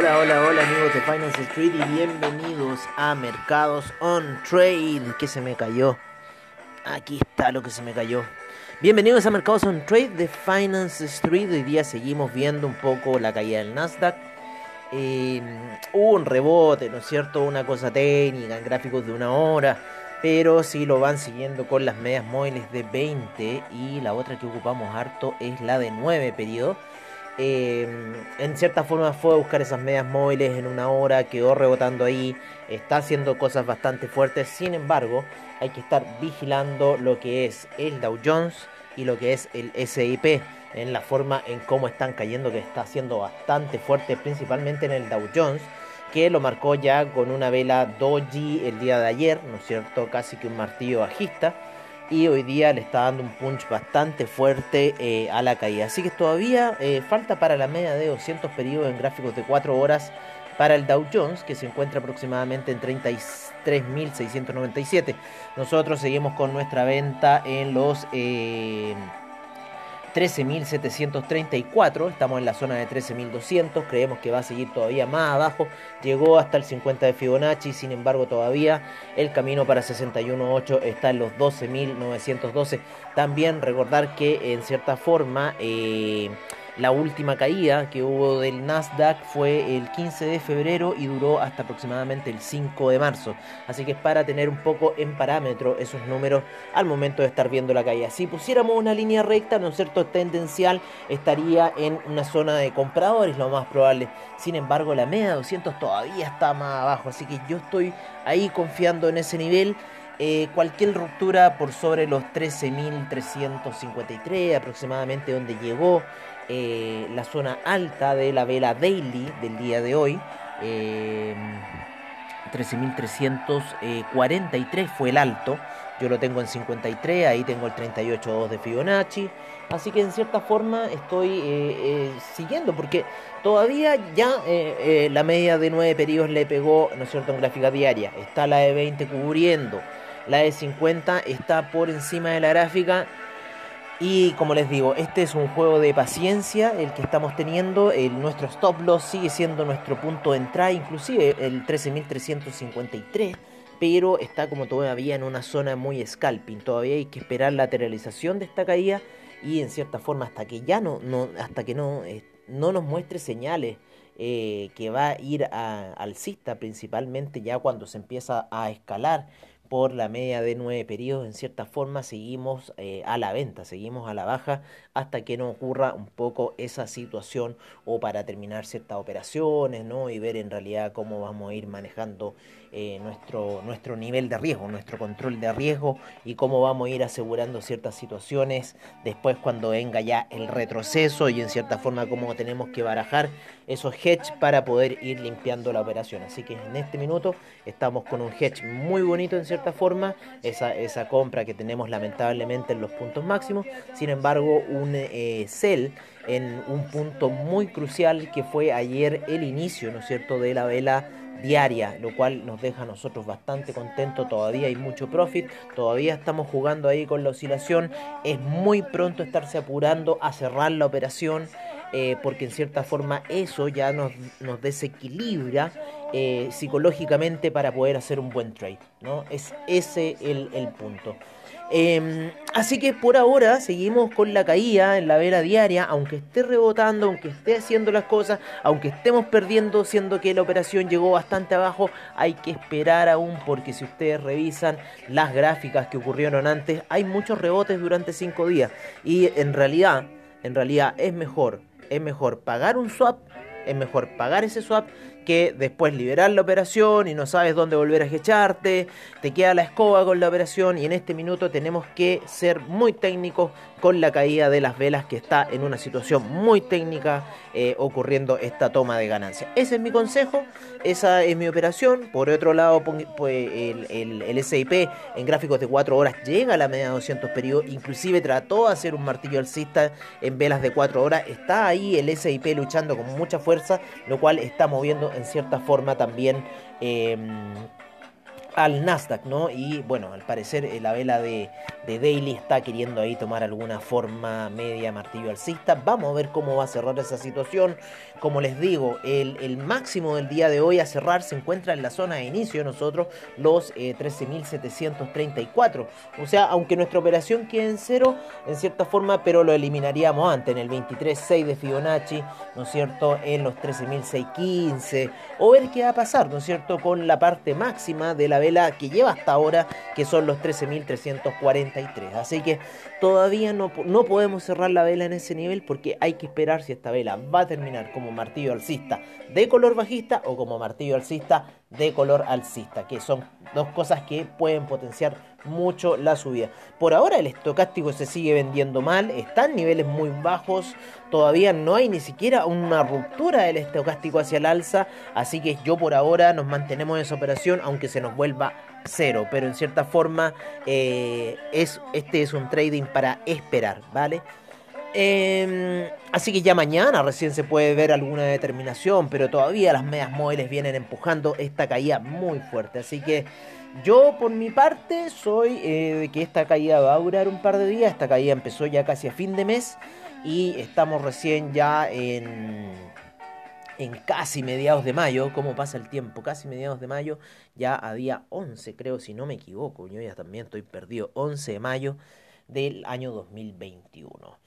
de Finance Street y bienvenidos a Mercados on Trade. Que se me cayó. Aquí está lo que se me cayó. Bienvenidos a Mercados on Trade de Finance Street. Hoy día seguimos viendo un poco la caída del Nasdaq. Eh, hubo un rebote, ¿no es cierto? Una cosa técnica en gráficos de una hora. Pero si lo van siguiendo con las medias móviles de 20 y la otra que ocupamos harto es la de 9 periodos eh, en cierta forma fue a buscar esas medias móviles en una hora, quedó rebotando ahí, está haciendo cosas bastante fuertes, sin embargo hay que estar vigilando lo que es el Dow Jones y lo que es el SIP en la forma en cómo están cayendo que está haciendo bastante fuerte principalmente en el Dow Jones que lo marcó ya con una vela doji el día de ayer, ¿no es cierto? Casi que un martillo bajista y hoy día le está dando un punch bastante fuerte eh, a la caída. Así que todavía eh, falta para la media de 200 periodos en gráficos de 4 horas para el Dow Jones, que se encuentra aproximadamente en 33.697. Nosotros seguimos con nuestra venta en los... Eh, 13.734, estamos en la zona de 13.200, creemos que va a seguir todavía más abajo, llegó hasta el 50 de Fibonacci, sin embargo todavía el camino para 61.8 está en los 12.912. También recordar que en cierta forma... Eh, la última caída que hubo del Nasdaq fue el 15 de febrero y duró hasta aproximadamente el 5 de marzo. Así que es para tener un poco en parámetro esos números al momento de estar viendo la caída. Si pusiéramos una línea recta, no es cierto, tendencial, estaría en una zona de compradores, lo más probable. Sin embargo, la media de 200 todavía está más abajo. Así que yo estoy ahí confiando en ese nivel. Eh, cualquier ruptura por sobre los 13.353 aproximadamente donde llegó eh, la zona alta de la vela daily del día de hoy. 13.343 eh, fue el alto. Yo lo tengo en 53, ahí tengo el 38.2 de Fibonacci. Así que en cierta forma estoy eh, siguiendo, porque todavía ya la media de 9 periodos le pegó, ¿no es cierto?, en gráfica diaria. Está la de 20 cubriendo. La de 50 está por encima de la gráfica y como les digo, este es un juego de paciencia el que estamos teniendo. El, nuestro stop loss sigue siendo nuestro punto de entrada, inclusive el 13.353, pero está como todavía en una zona muy scalping. Todavía hay que esperar la lateralización de esta caída y en cierta forma hasta que ya no, hasta que no, eh, no nos muestre señales eh, que va a ir a, alcista principalmente ya cuando se empieza a escalar por la media de nueve periodos, en cierta forma seguimos eh, a la venta, seguimos a la baja hasta que no ocurra un poco esa situación o para terminar ciertas operaciones, ¿no? Y ver en realidad cómo vamos a ir manejando eh, nuestro, nuestro nivel de riesgo, nuestro control de riesgo y cómo vamos a ir asegurando ciertas situaciones después cuando venga ya el retroceso y en cierta forma cómo tenemos que barajar esos hedge para poder ir limpiando la operación. Así que en este minuto estamos con un hedge muy bonito en cierta forma, esa, esa compra que tenemos lamentablemente en los puntos máximos, sin embargo un eh, sell en un punto muy crucial que fue ayer el inicio, ¿no es cierto?, de la vela diaria, lo cual nos deja a nosotros bastante contentos, todavía hay mucho profit, todavía estamos jugando ahí con la oscilación, es muy pronto estarse apurando a cerrar la operación, eh, porque en cierta forma eso ya nos, nos desequilibra eh, psicológicamente para poder hacer un buen trade, ¿no? Es ese el, el punto. Em, así que por ahora seguimos con la caída en la vela diaria, aunque esté rebotando, aunque esté haciendo las cosas, aunque estemos perdiendo, siendo que la operación llegó bastante abajo, hay que esperar aún porque si ustedes revisan las gráficas que ocurrieron antes, hay muchos rebotes durante 5 días. Y en realidad, en realidad es mejor, es mejor pagar un swap, es mejor pagar ese swap que después liberar la operación y no sabes dónde volver a echarte, te queda la escoba con la operación y en este minuto tenemos que ser muy técnicos con la caída de las velas que está en una situación muy técnica eh, ocurriendo esta toma de ganancia. Ese es mi consejo, esa es mi operación. Por otro lado, pues, el, el, SIP en gráficos de 4 horas llega a la media de 200 periodos, inclusive trató de hacer un martillo alcista en velas de 4 horas, está ahí el SIP luchando con mucha fuerza, lo cual está moviendo en cierta forma también... Em, al Nasdaq, ¿no? Y bueno, al parecer eh, la vela de, de, Daily está queriendo ahí tomar alguna forma media martillo alcista. Vamos a ver cómo va a cerrar esa situación. Como les digo, el, el máximo del día de hoy a cerrar se encuentra en la zona de inicio de nosotros, los 13.734. Eh, o sea, aunque nuestra operación quede en cero, en cierta forma, pero lo eliminaríamos antes, en el 23.6 de Fibonacci, ¿no es cierto? En los 13.615. O ver qué va a pasar, ¿no es cierto? Con la parte máxima de la vela que lleva hasta ahora, que son los 13.343. Así que todavía no, no podemos cerrar la vela en ese nivel porque hay que esperar si esta vela va a terminar como martillo alcista de color bajista o como martillo alcista de color alcista, que son dos cosas que pueden potenciar mucho la subida. Por ahora el estocástico se sigue vendiendo mal, está en niveles muy bajos, todavía no hay ni siquiera una ruptura del estocástico hacia el alza, así que yo por ahora nos mantenemos en esa operación aunque se nos vuelva cero, pero en cierta forma eh, es, este es un trading para esperar, ¿vale? Em, así que ya mañana recién se puede ver alguna determinación, pero todavía las medias móviles vienen empujando esta caída muy fuerte. Así que yo por mi parte soy eh, de que esta caída va a durar un par de días. Esta caída empezó ya casi a fin de mes y estamos recién ya en, en casi mediados de mayo. ¿Cómo pasa el tiempo? Casi mediados de mayo, ya a día 11 creo, si no me equivoco. Yo ya también estoy perdido. 11 de mayo del año 2021.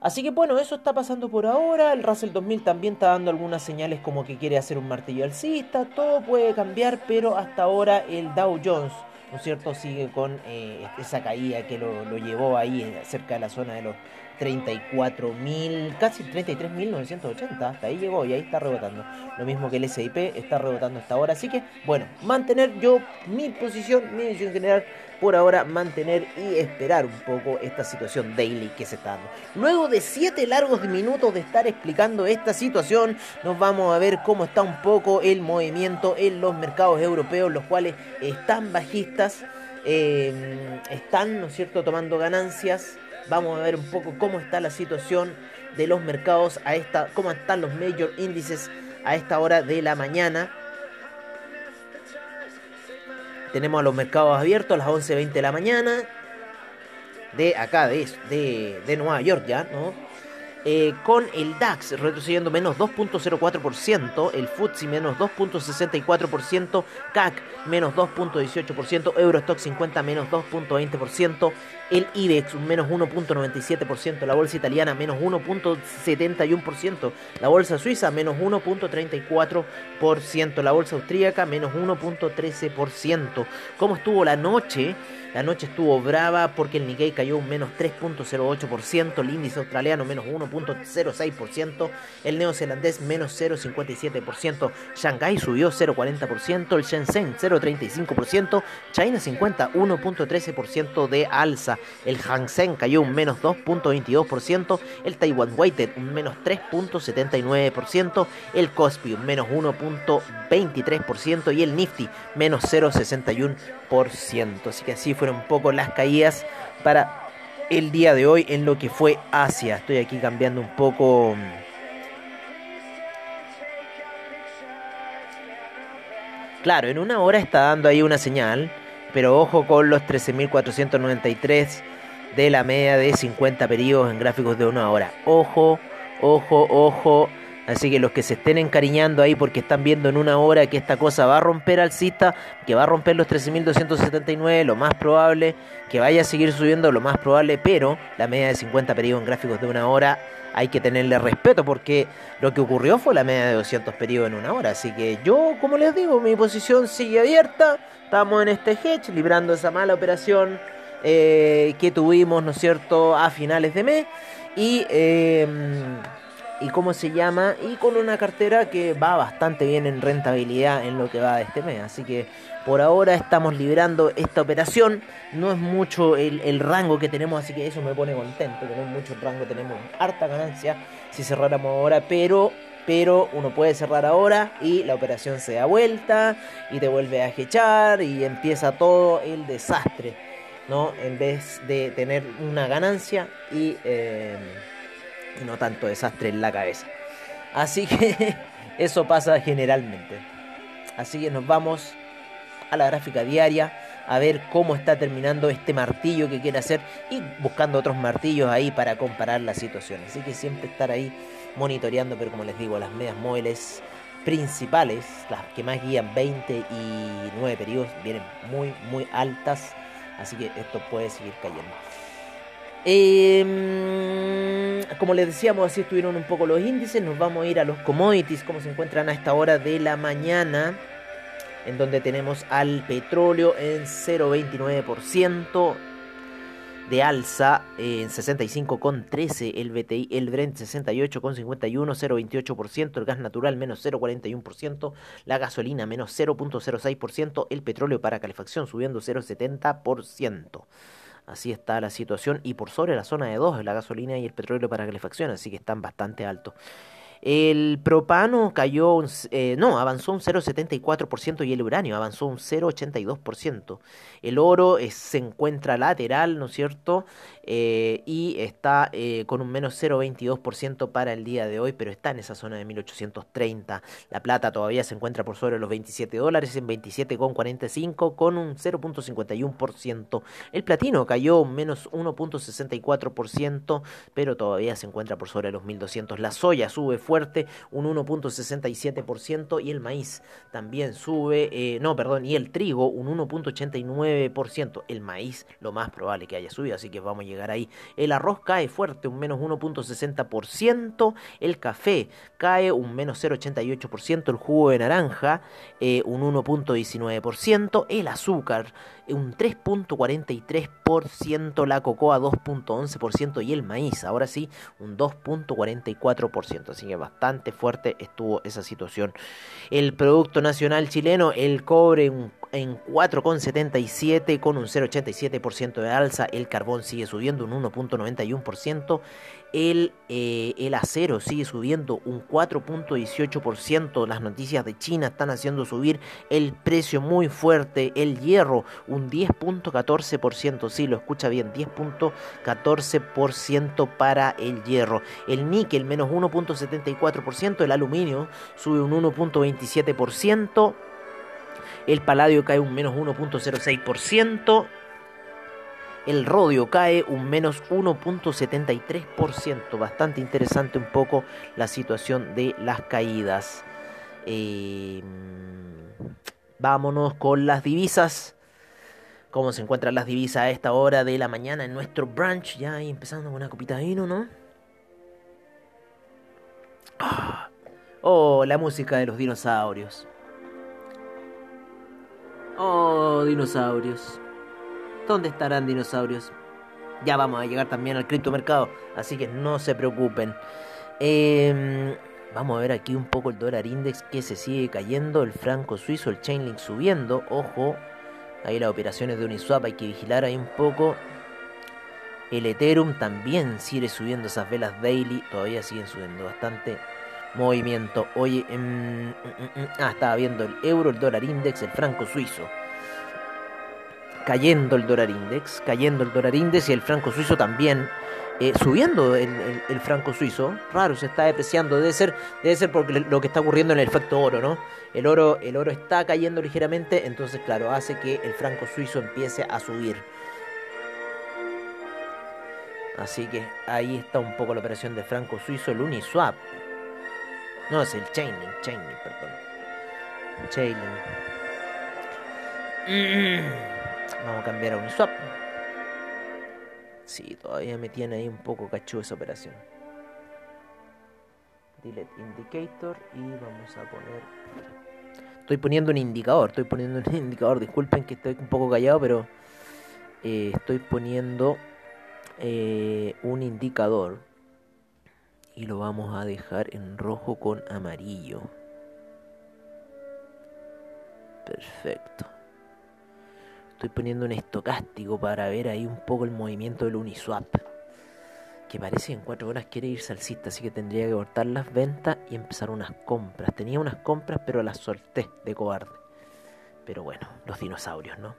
Así que bueno, eso está pasando por ahora. El Russell 2000 también está dando algunas señales como que quiere hacer un martillo alcista. Todo puede cambiar, pero hasta ahora el Dow Jones, ¿no es cierto?, sigue con eh, esa caída que lo, llevó ahí eh, cerca de la zona de los 34.000, casi 33.980, hasta ahí llegó y ahí está rebotando. Lo mismo que el SIP está rebotando hasta ahora. Así que, bueno, mantener yo mi posición, mi decisión general, por ahora mantener y esperar un poco esta situación daily que se está dando. Luego de 7 largos minutos de estar explicando esta situación, nos vamos a ver cómo está un poco el movimiento en los mercados europeos, los cuales están bajistas. Eh, están, ¿no es cierto?, tomando ganancias Vamos a ver un poco cómo está la situación de los mercados a esta, cómo están los major índices a esta hora de la mañana. Tenemos a los mercados abiertos a las 11.20 de la mañana. De acá, de, de, de Nueva York ya, ¿no? Eh, con el DAX retrocediendo menos 2.04%, el FTSE menos 2.64%, CAC menos 2.18%, Eurostock 50 menos 2.20%, el IBEX un menos 1.97%, la bolsa italiana menos 1.71%, la bolsa suiza menos 1.34%, la bolsa austríaca menos 1.13%. ¿Cómo estuvo la noche? La noche estuvo brava porque el Nikkei cayó un menos 3.08%, el índice australiano menos 1.06%, el neozelandés menos 0.57%, Shanghai subió 0.40%, el Shenzhen 0.35%, China 50 1.13% de alza, el Hang Seng cayó un menos 2.22%, el Taiwan Weighted un menos 3.79%, el Kospi un menos 1.23% y el Nifty menos 0.61%. Así que así un poco las caídas para el día de hoy en lo que fue Asia. Estoy aquí cambiando un poco. Claro, en una hora está dando ahí una señal, pero ojo con los 13.493 de la media de 50 periodos en gráficos de una hora. Ojo, ojo, ojo Así que los que se estén encariñando ahí porque están viendo en una hora que esta cosa va a romper alcista, que va a romper los 13.279, lo más probable, que vaya a seguir subiendo, lo más probable, pero la media de 50 periodos en gráficos de una hora hay que tenerle respeto porque lo que ocurrió fue la media de 200 periodos en una hora. Así que yo, como les digo, mi posición sigue abierta. Estamos en este hedge, librando esa mala operación eh, que tuvimos, ¿no es cierto?, a finales de mes. Y... Eh, y cómo se llama y con una cartera que va bastante bien en rentabilidad en lo que va de este mes. Así que por ahora estamos liberando esta operación. No es mucho el, rango que tenemos, así que eso me pone contento. Que no es mucho el rango, tenemos harta ganancia si cerráramos ahora, pero pero uno puede cerrar ahora y la operación se da vuelta y te vuelve a echar y empieza todo el desastre, ¿no? En vez de tener una ganancia y eh, no tanto desastre en la cabeza. Así que eso pasa generalmente. Así que nos vamos a la gráfica diaria a ver cómo está terminando este martillo que quiere hacer y buscando otros martillos ahí para comparar la situación. Así que siempre estar ahí monitoreando, pero como les digo, las medias móviles principales, las que más guían 20 y 9 periodos, vienen muy, muy altas. Así que esto puede seguir cayendo. Eh, como les decíamos, así estuvieron un poco los índices. Nos vamos a ir a los commodities, como se encuentran a esta hora de la mañana, en donde tenemos al petróleo en 0,29% de alza en 65,13 el BTI, el Brent 68,51, 0,28%, el gas natural menos 0,41%, la gasolina menos 0,06%, el petróleo para calefacción subiendo 0,70%. Así está la situación y por sobre la zona de 2 la gasolina y el petróleo para calefacción, así que están bastante altos. El propano cayó, eh, no, avanzó un 0,74% y el uranio avanzó un 0,82%. El oro eh, se encuentra lateral, ¿no es cierto? Eh, y está con un menos 0,22% para el día de hoy, pero está en esa zona de 1830. La plata todavía se encuentra por sobre los 27 dólares, en 27,45 con un 0,51%. El platino cayó un menos 1,64%, pero todavía se encuentra por sobre los 1200. La soya sube fuerte, un 1.67% y el maíz también sube, eh, no, perdón, y el trigo un 1.89%. El maíz lo más probable que haya subido, así que vamos a llegar El arroz cae fuerte, un menos 1.60%. El café cae un menos 0.88%. El jugo de naranja eh, un 1.19%. El azúcar un 3.43%, la cocoa 2.11% y el maíz, ahora sí, un 2.44%. Así que bastante fuerte estuvo esa situación. El Producto Nacional Chileno, el cobre un en 4,77 con un 0,87% de alza. El carbón sigue subiendo un 1,91%. El, eh, el acero sigue subiendo un 4,18%. Las noticias de China están haciendo subir el precio muy fuerte. El hierro un 10,14%. Sí, lo escucha bien, 10,14% para el hierro. El níquel menos 1,74%. El aluminio sube un 1,27%. El paladio cae un menos 1.06%. El rodio cae un menos 1.73%. Bastante interesante un poco la situación de las caídas. Eh, vámonos con las divisas. ¿Cómo se encuentran las divisas a esta hora de la mañana en nuestro brunch? Ya ahí empezando con una copita de vino, ¿no? Ah. Oh, la música de los dinosaurios. Oh, dinosaurios. ¿Dónde estarán dinosaurios? Ya vamos a llegar también al criptomercado, así que no se preocupen. Em, vamos a ver aquí un poco el dólar index que se sigue cayendo, el franco suizo, el chainlink subiendo, ojo, ahí las operaciones de Uniswap hay que vigilar ahí un poco. El Ethereum también sigue subiendo esas velas daily, todavía siguen subiendo bastante movimiento. Oye, em, mm, mm, mm, ah, estaba viendo el euro, el dólar index, el franco suizo. Cayendo el dólar index, cayendo el dólar index y el franco suizo también. Eh, subiendo el, franco suizo, raro, se está depreciando, debe ser, debe ser porque lo que está ocurriendo en el efecto oro, ¿no? El oro, el oro está cayendo ligeramente, entonces claro, hace que el franco suizo empiece a subir. Así que ahí está un poco la operación de franco suizo, el Uniswap. No, es el Chaining, Chaining, perdón. Chaining. Vamos a cambiar a Uniswap. Sí, todavía me tiene ahí un poco cachudo esa operación. Delete indicator y vamos a poner. Estoy poniendo un indicador, estoy poniendo un indicador. Disculpen que estoy un poco callado, pero eh, estoy poniendo eh, un indicador y lo vamos a dejar en rojo con amarillo. Perfecto. Estoy poniendo un estocástico para ver ahí un poco el movimiento del Uniswap. Que parece que en cuatro horas quiere irse alcista, así que tendría que cortar las ventas y empezar unas compras. Tenía unas compras, pero las solté de cobarde. Pero bueno, los dinosaurios, ¿no?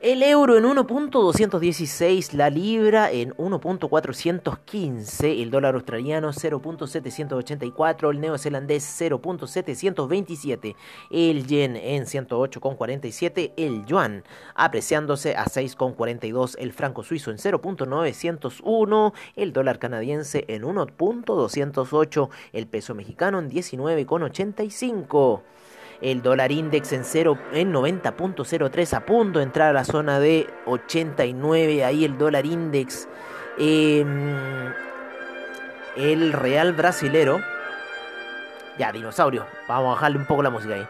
El euro en 1.216, la libra en 1.415, el dólar australiano 0.784, el neozelandés 0.727, el yen en 108.47, el yuan apreciándose a 6.42, el franco suizo en 0.901, el dólar canadiense en 1.208, el peso mexicano en 19.85 el dólar index en, 0, en 90.03 a punto de entrar a la zona de 89, ahí el dólar index. Em, el real brasilero, ya dinosaurio, vamos a bajarle un poco la música ahí.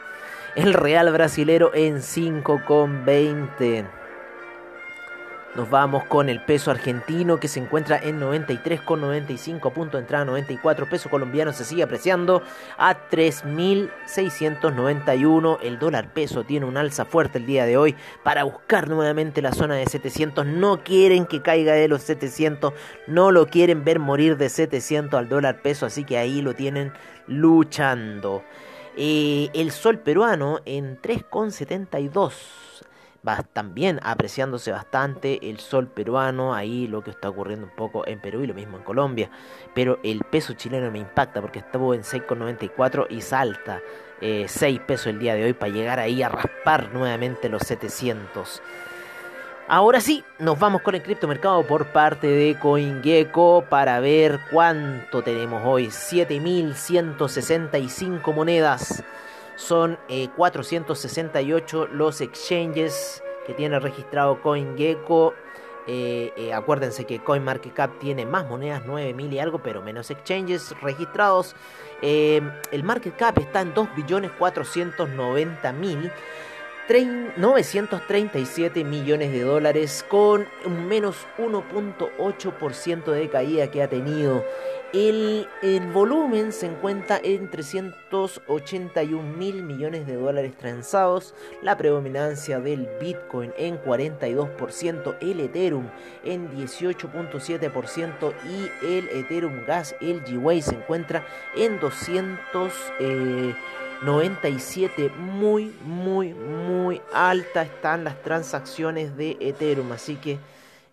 El real brasilero en 5,20. Nos vamos con el peso argentino que se encuentra en 93,95 punto entrada 94. Peso colombiano se sigue apreciando a 3.691. El dólar peso tiene un alza fuerte el día de hoy para buscar nuevamente la zona de 700. No quieren que caiga de los 700. No lo quieren ver morir de 700 al dólar peso. Así que ahí lo tienen luchando. Eh, el sol peruano en 3,72 va también apreciándose bastante el sol peruano, ahí lo que está ocurriendo un poco en Perú y lo mismo en Colombia. Pero el peso chileno me impacta porque estuvo en 6,94 y salta 6 eh, pesos el día de hoy para llegar ahí a raspar nuevamente los 700. Ahora sí, nos vamos con el criptomercado por parte de CoinGecko para ver cuánto tenemos hoy. 7165 monedas son 468 eh, los exchanges que tiene registrado CoinGecko. Eh, eh, acuérdense que CoinMarketCap tiene más monedas, 9000 y algo, pero menos exchanges registrados. el market cap está en 2.490.000 937 millones de dólares con un menos 1.8% de caída que ha tenido. El, volumen se encuentra en 381 mil millones de dólares transados. La predominancia del Bitcoin en 42%, el Ethereum en 18.7% y el Ethereum Gas, el G-Way, se encuentra en 200. 97 muy muy muy alta están las transacciones de Ethereum así que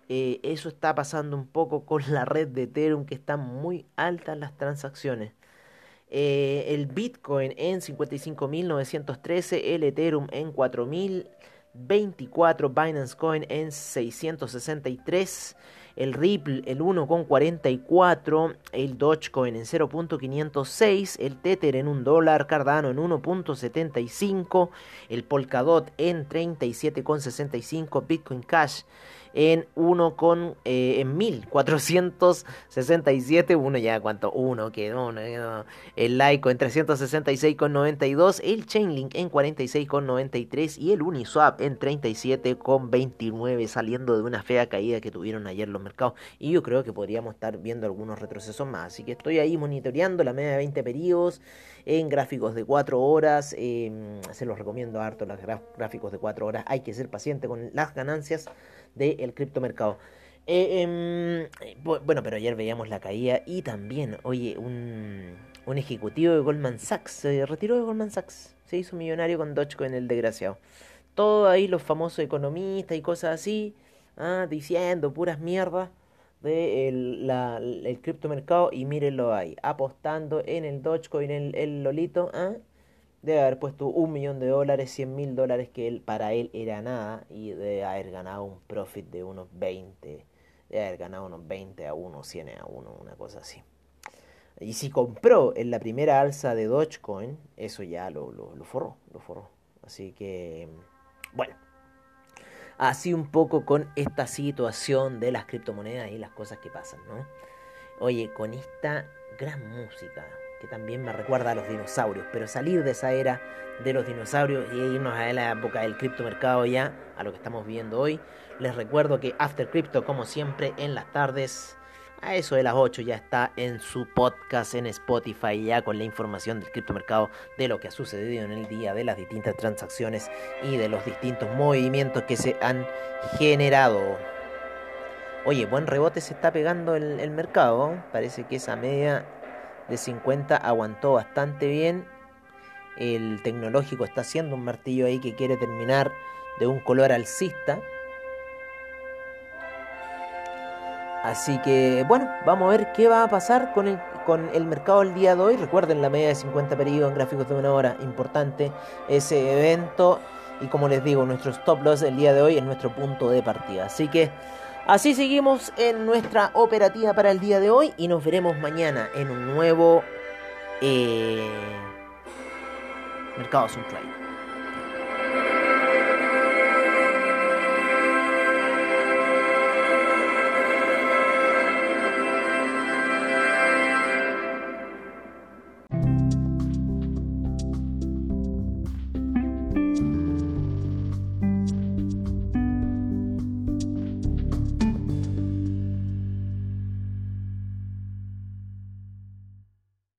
eh, eso está pasando un poco con la red de Ethereum que están muy altas las transacciones. Eh, el Bitcoin en 55.913 el Ethereum en 4.024 Binance Coin en 663 el Ripple el 1,44, el Dogecoin en 0.506, el Tether en 1 dólar, Cardano en 1.75, el Polkadot en 37,65, Bitcoin Cash en 1 con eh, en 1467, uno ya cuánto, uno que no, el Laico en 366 con 92, el Chainlink en 46 con 93 y el Uniswap en 37 con 29 saliendo de una fea caída que tuvieron ayer los mercados. Y yo creo que podríamos estar viendo algunos retrocesos más, así que estoy ahí monitoreando la media de 20 periodos en gráficos de 4 horas, em, se los recomiendo harto los gráficos de 4 horas, hay que ser paciente con las ganancias del criptomercado. Eh, em, bueno, pero ayer veíamos la caída y también, oye, un, un ejecutivo de Goldman Sachs se retiró de Goldman Sachs, se hizo millonario con Dogecoin, el desgraciado. Todo ahí los famosos economistas y cosas así, ah, diciendo puras mierdas del de el criptomercado y mírenlo ahí, apostando en el Dogecoin, el, el Lolito, ¿ah? Debe haber puesto un millón de dólares, 100 mil dólares que él, para él era nada y debe haber ganado un profit de unos 20, debe haber ganado unos 20 a 1, 100 a 1, una cosa así. Y si compró en la primera alza de Dogecoin, eso ya lo, lo, lo forró, lo forró. Así que, bueno, así un poco con esta situación de las criptomonedas y las cosas que pasan, ¿no? Oye, con esta gran música, también me recuerda a los dinosaurios, pero salir de esa era de los dinosaurios y irnos a la época del criptomercado ya, a lo que estamos viendo hoy. Les recuerdo que After Crypto, como siempre, en las tardes, a eso de las 8 ya está en su podcast en Spotify, ya con la información del criptomercado, de lo que ha sucedido en el día, de las distintas transacciones y de los distintos movimientos que se han generado. Oye, buen rebote se está pegando el mercado. Parece que esa media de 50 aguantó bastante bien. El tecnológico está haciendo un martillo ahí que quiere terminar de un color alcista. Así que bueno, vamos a ver qué va a pasar con el, con el mercado el día de hoy. Recuerden la media de 50 periodos en gráficos de una hora. Importante ese evento. Y como les digo, nuestro stop loss el día de hoy es nuestro punto de partida. Así que así seguimos en nuestra operativa para el día de hoy y nos veremos mañana en un nuevo eh, Mercado Sun.